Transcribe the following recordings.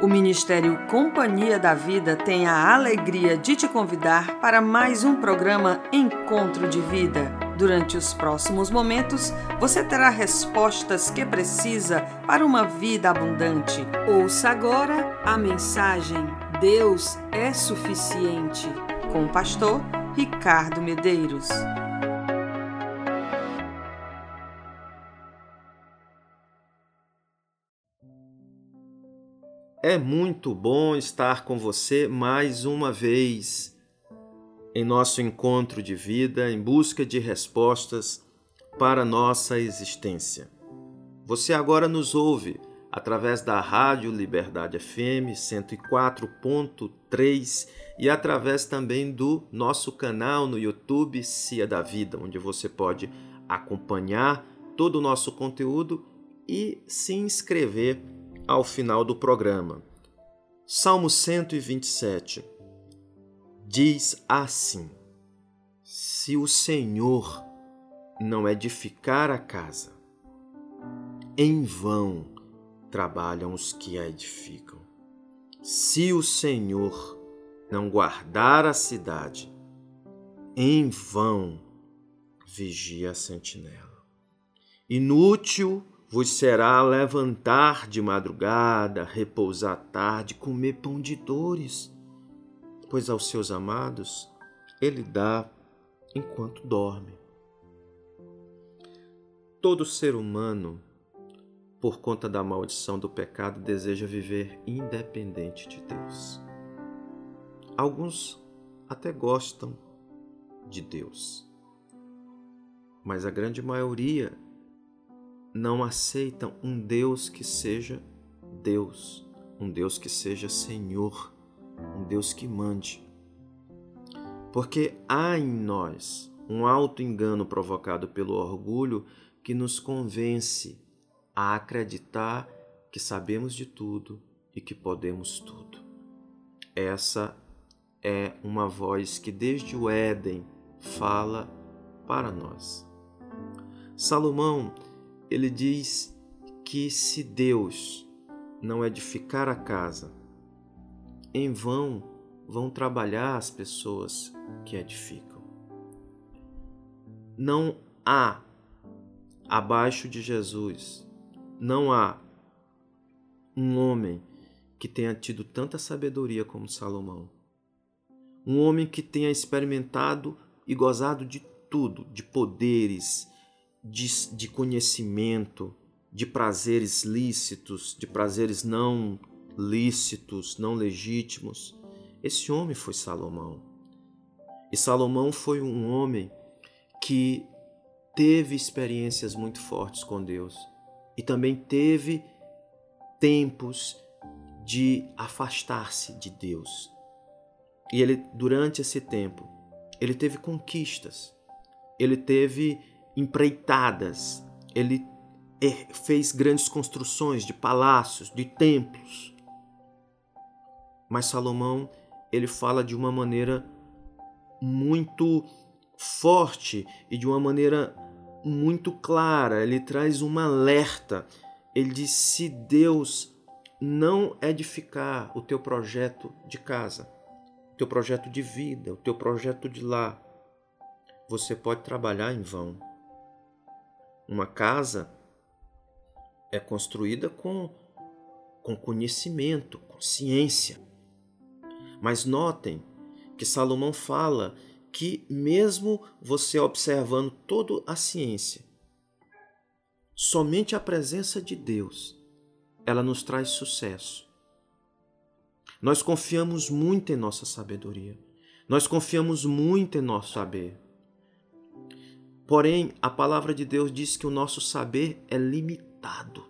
O Ministério Companhia da Vida tem a alegria de te convidar para mais um programa Encontro de Vida. Durante os próximos momentos, você terá respostas que precisa para uma vida abundante. Ouça agora a mensagem Deus é suficiente, com o pastor Ricardo Medeiros. É muito bom estar com você mais uma vez em nosso encontro de vida em busca de respostas para nossa existência. Você agora nos ouve através da Rádio Liberdade FM 104.3 e através também do nosso canal no YouTube Cia da Vida, onde você pode acompanhar todo o nosso conteúdo e se inscrever ao final do programa. Salmo 127 diz assim: Se o Senhor não edificar a casa, em vão trabalham os que a edificam. Se o Senhor não guardar a cidade, em vão vigia a sentinela. Inútil vos será levantar de madrugada, repousar tarde, comer pão de dores, pois aos seus amados ele dá enquanto dorme. Todo ser humano, por conta da maldição do pecado, deseja viver independente de Deus. Alguns até gostam de Deus, mas a grande maioria não aceitam um Deus que seja Deus, um Deus que seja Senhor, um Deus que mande. Porque há em nós um alto engano provocado pelo orgulho que nos convence a acreditar que sabemos de tudo e que podemos tudo. Essa é uma voz que desde o Éden fala para nós. Salomão ele diz que se Deus não edificar a casa, em vão vão trabalhar as pessoas que edificam. Não há abaixo de Jesus, não há um homem que tenha tido tanta sabedoria como Salomão. Um homem que tenha experimentado e gozado de tudo, de poderes, de, de conhecimento, de prazeres lícitos, de prazeres não lícitos, não legítimos. Esse homem foi Salomão. E Salomão foi um homem que teve experiências muito fortes com Deus e também teve tempos de afastar-se de Deus. E ele durante esse tempo, ele teve conquistas. Ele teve empreitadas, ele é, fez grandes construções de palácios, de templos. Mas Salomão, ele fala de uma maneira muito forte e de uma maneira muito clara, ele traz um alerta. Ele diz: se Deus não edificar o teu projeto de casa, o teu projeto de vida, o teu projeto de lar, você pode trabalhar em vão. Uma casa é construída com, com conhecimento, com ciência. Mas notem que Salomão fala que, mesmo você observando toda a ciência, somente a presença de Deus ela nos traz sucesso. Nós confiamos muito em nossa sabedoria. Nós confiamos muito em nosso saber. Porém, a palavra de Deus diz que o nosso saber é limitado,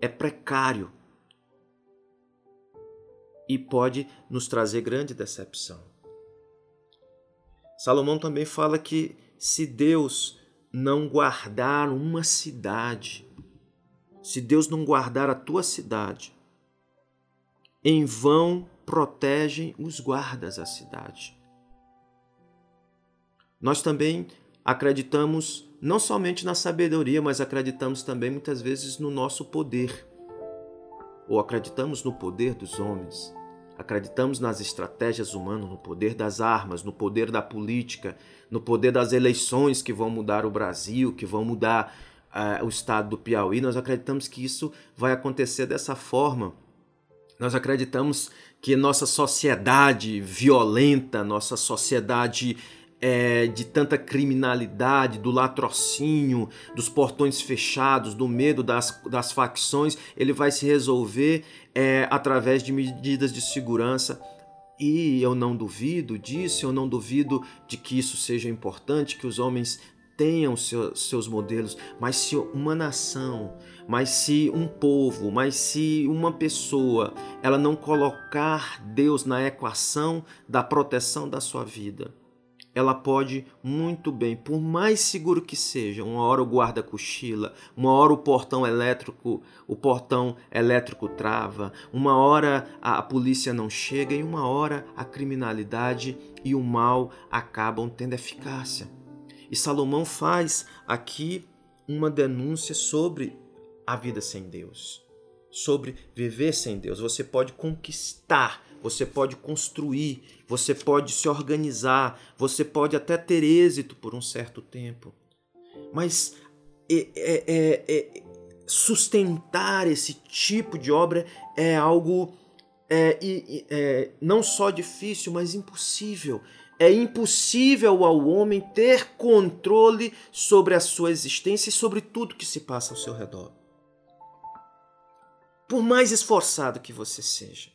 é precário e pode nos trazer grande decepção. Salomão também fala que se Deus não guardar uma cidade, se Deus não guardar a tua cidade, em vão protegem os guardas a cidade. Nós também acreditamos não somente na sabedoria, mas acreditamos também muitas vezes no nosso poder. ou acreditamos no poder dos homens, acreditamos nas estratégias humanas, no poder das armas, no poder da política, no poder das eleições que vão mudar o Brasil, que vão mudar uh, o estado do Piauí, nós acreditamos que isso vai acontecer dessa forma. Nós acreditamos que nossa sociedade violenta, nossa sociedade é, de tanta criminalidade, do latrocínio, dos portões fechados, do medo das, das facções, ele vai se resolver é, através de medidas de segurança. E eu não duvido disso, eu não duvido de que isso seja importante, que os homens tenham seu, seus modelos, mas se uma nação, mas se um povo, mas se uma pessoa, ela não colocar Deus na equação da proteção da sua vida, ela pode muito bem, por mais seguro que seja, uma hora o guarda cochila, uma hora o portão elétrico, o portão elétrico trava, uma hora a, a polícia não chega e uma hora a criminalidade e o mal acabam tendo eficácia. E Salomão faz aqui uma denúncia sobre a vida sem Deus, sobre viver sem Deus. Você pode conquistar, você pode construir, você pode se organizar, você pode até ter êxito por um certo tempo. Mas é, é, é, é sustentar esse tipo de obra é algo é, é, não só difícil, mas impossível. É impossível ao homem ter controle sobre a sua existência e sobre tudo que se passa ao seu redor. Por mais esforçado que você seja.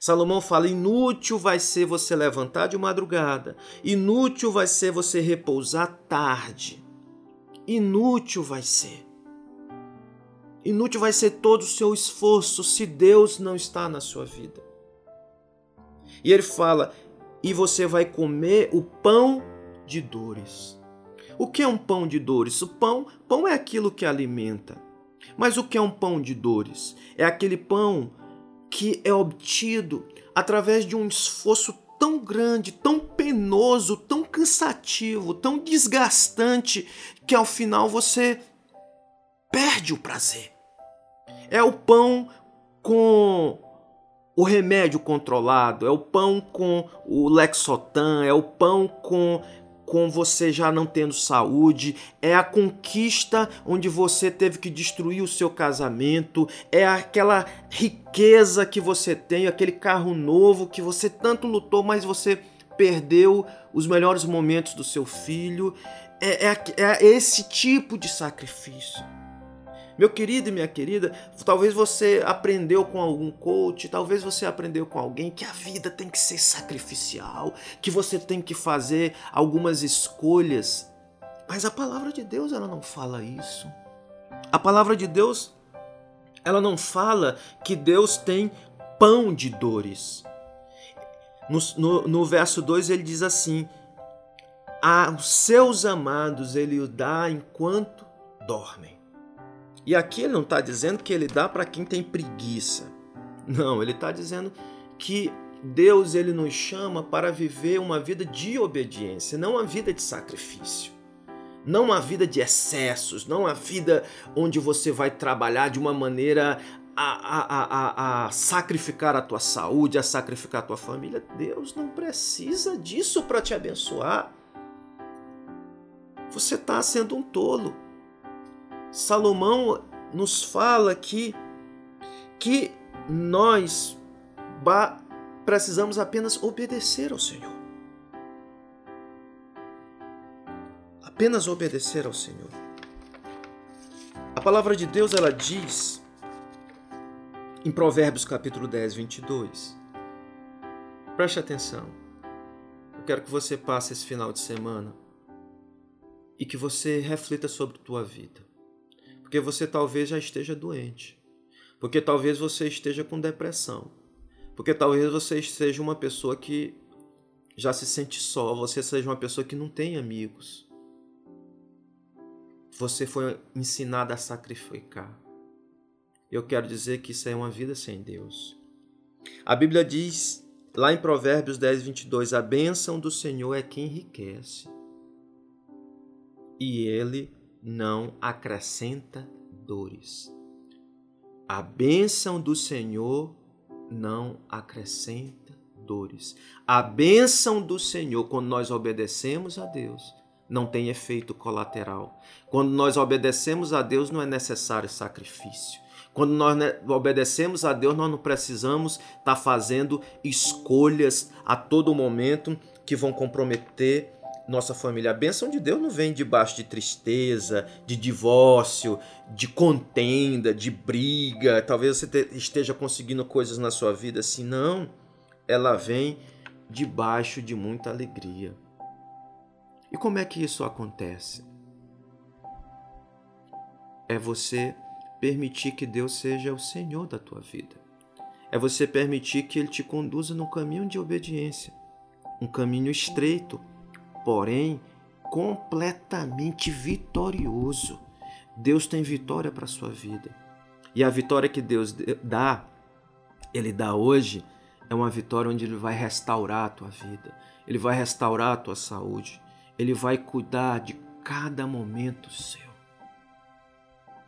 Salomão fala: inútil vai ser você levantar de madrugada, inútil vai ser você repousar tarde. Inútil vai ser. Inútil vai ser todo o seu esforço se Deus não está na sua vida. E ele fala: e você vai comer o pão de dores. O que é um pão de dores? O pão, pão é aquilo que alimenta. Mas o que é um pão de dores? É aquele pão que é obtido através de um esforço tão grande, tão penoso, tão cansativo, tão desgastante, que ao final você perde o prazer. É o pão com o remédio controlado, é o pão com o Lexotan, é o pão com com você já não tendo saúde, é a conquista onde você teve que destruir o seu casamento, é aquela riqueza que você tem, aquele carro novo que você tanto lutou, mas você perdeu os melhores momentos do seu filho. É, é, é esse tipo de sacrifício. Meu querido e minha querida, talvez você aprendeu com algum coach, talvez você aprendeu com alguém que a vida tem que ser sacrificial, que você tem que fazer algumas escolhas. Mas a palavra de Deus, ela não fala isso. A palavra de Deus, ela não fala que Deus tem pão de dores. No, no, no verso 2 ele diz assim: Aos seus amados ele o dá enquanto dormem. E aqui ele não está dizendo que ele dá para quem tem preguiça. Não, ele está dizendo que Deus ele nos chama para viver uma vida de obediência, não uma vida de sacrifício. Não uma vida de excessos, não uma vida onde você vai trabalhar de uma maneira a, a, a, a, sacrificar a tua saúde, a sacrificar a tua família. Deus não precisa disso para te abençoar. Você está sendo um tolo. Salomão nos fala que, que nós precisamos apenas obedecer ao Senhor. Apenas obedecer ao Senhor. A palavra de Deus ela diz em Provérbios capítulo 10, 22. Preste atenção. Eu quero que você passe esse final de semana e que você reflita sobre tua vida. Porque você talvez já esteja doente. Porque talvez você esteja com depressão. Porque talvez você seja uma pessoa que já se sente só, você seja uma pessoa que não tem amigos. Você foi ensinado a sacrificar. Eu quero dizer que isso é uma vida sem Deus. A Bíblia diz lá em Provérbios 10, 22: A bênção do Senhor é quem enriquece, e ele não acrescenta dores. A bênção do Senhor não acrescenta dores. A bênção do Senhor, quando nós obedecemos a Deus, não tem efeito colateral. Quando nós obedecemos a Deus, não é necessário sacrifício. Quando nós obedecemos a Deus, nós não precisamos estar tá fazendo escolhas a todo momento que vão comprometer nossa família. A bênção de Deus não vem debaixo de tristeza, de divórcio, de contenda, de briga. Talvez você esteja conseguindo coisas na sua vida assim, não. Ela vem debaixo de muita alegria. E como é que isso acontece? É você permitir que Deus seja o Senhor da tua vida. É você permitir que Ele te conduza no caminho de obediência, um caminho estreito, porém completamente vitorioso. Deus tem vitória para a sua vida. E a vitória que Deus dá, Ele dá hoje, é uma vitória onde Ele vai restaurar a tua vida, Ele vai restaurar a tua saúde, Ele vai cuidar de cada momento seu.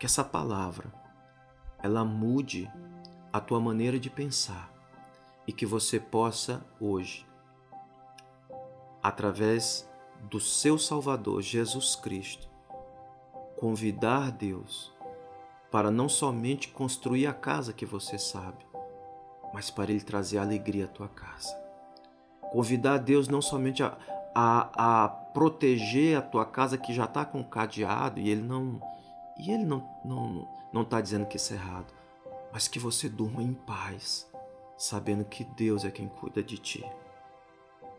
Que essa palavra, ela mude a tua maneira de pensar e que você possa hoje através do seu Salvador Jesus Cristo, convidar Deus para não somente construir a casa que você sabe, mas para Ele trazer alegria à tua casa. Convidar Deus não somente a, a, a proteger a tua casa que já está com cadeado e Ele não e Ele não não não está dizendo que isso é errado, mas que você durma em paz, sabendo que Deus é quem cuida de ti.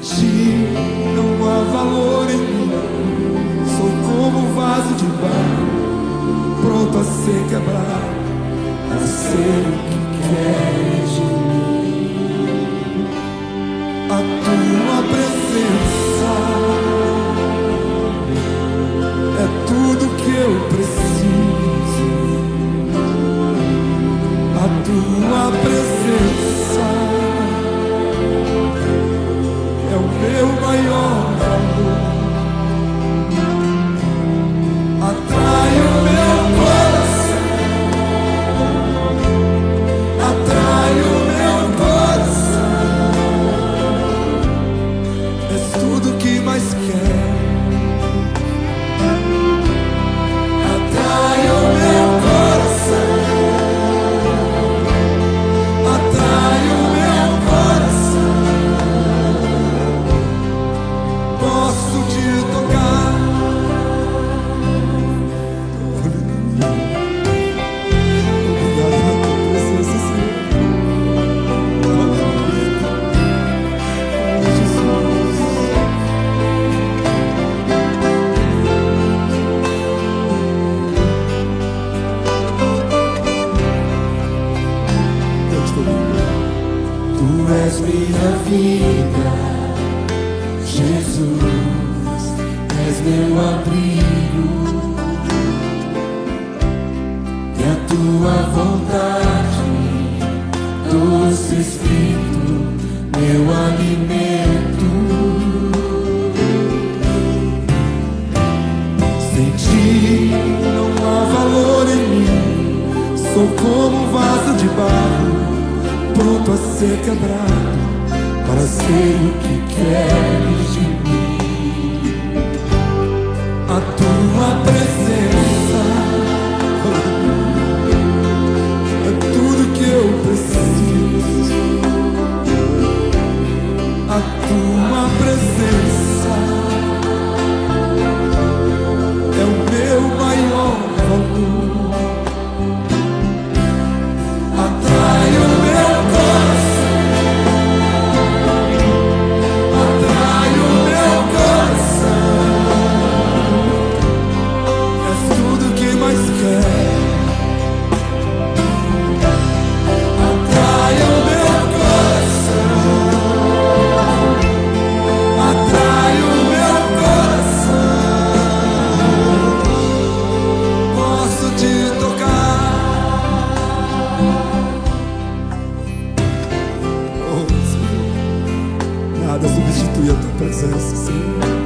ti não há valor em mim. Sou como um vaso de barro, pronto a ser quebrado, a ser o que queres de mim. A tua presença é tudo que eu preciso. A tua presença. eu maior. Sou como um vaso de barro, pronto a ser quebrado para ser o que quer. nada substitui a tua presença, Senhor.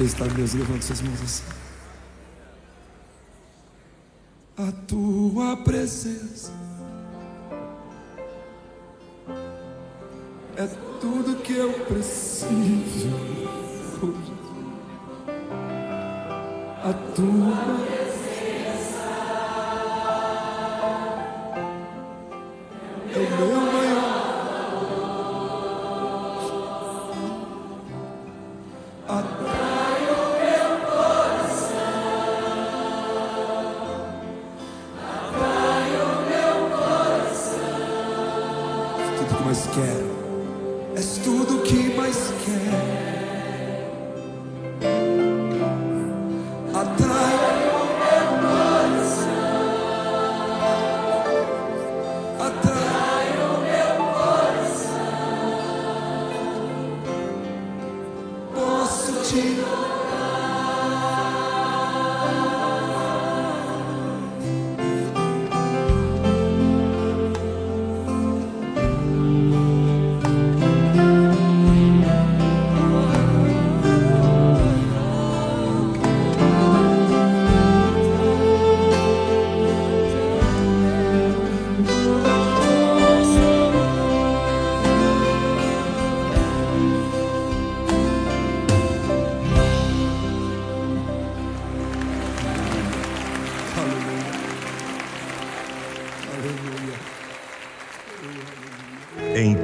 Você está, Deus, levante suas mãos assim. A tua presença é tudo que eu preciso. A tua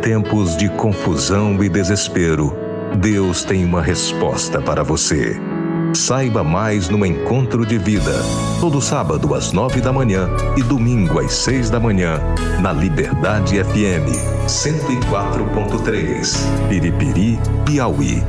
tempos de confusão e desespero, Deus tem uma resposta para você. Saiba mais no Encontro de Vida, todo sábado às nove da manhã e domingo às seis da manhã, na Liberdade FM 104.3, Piripiri, Piauí.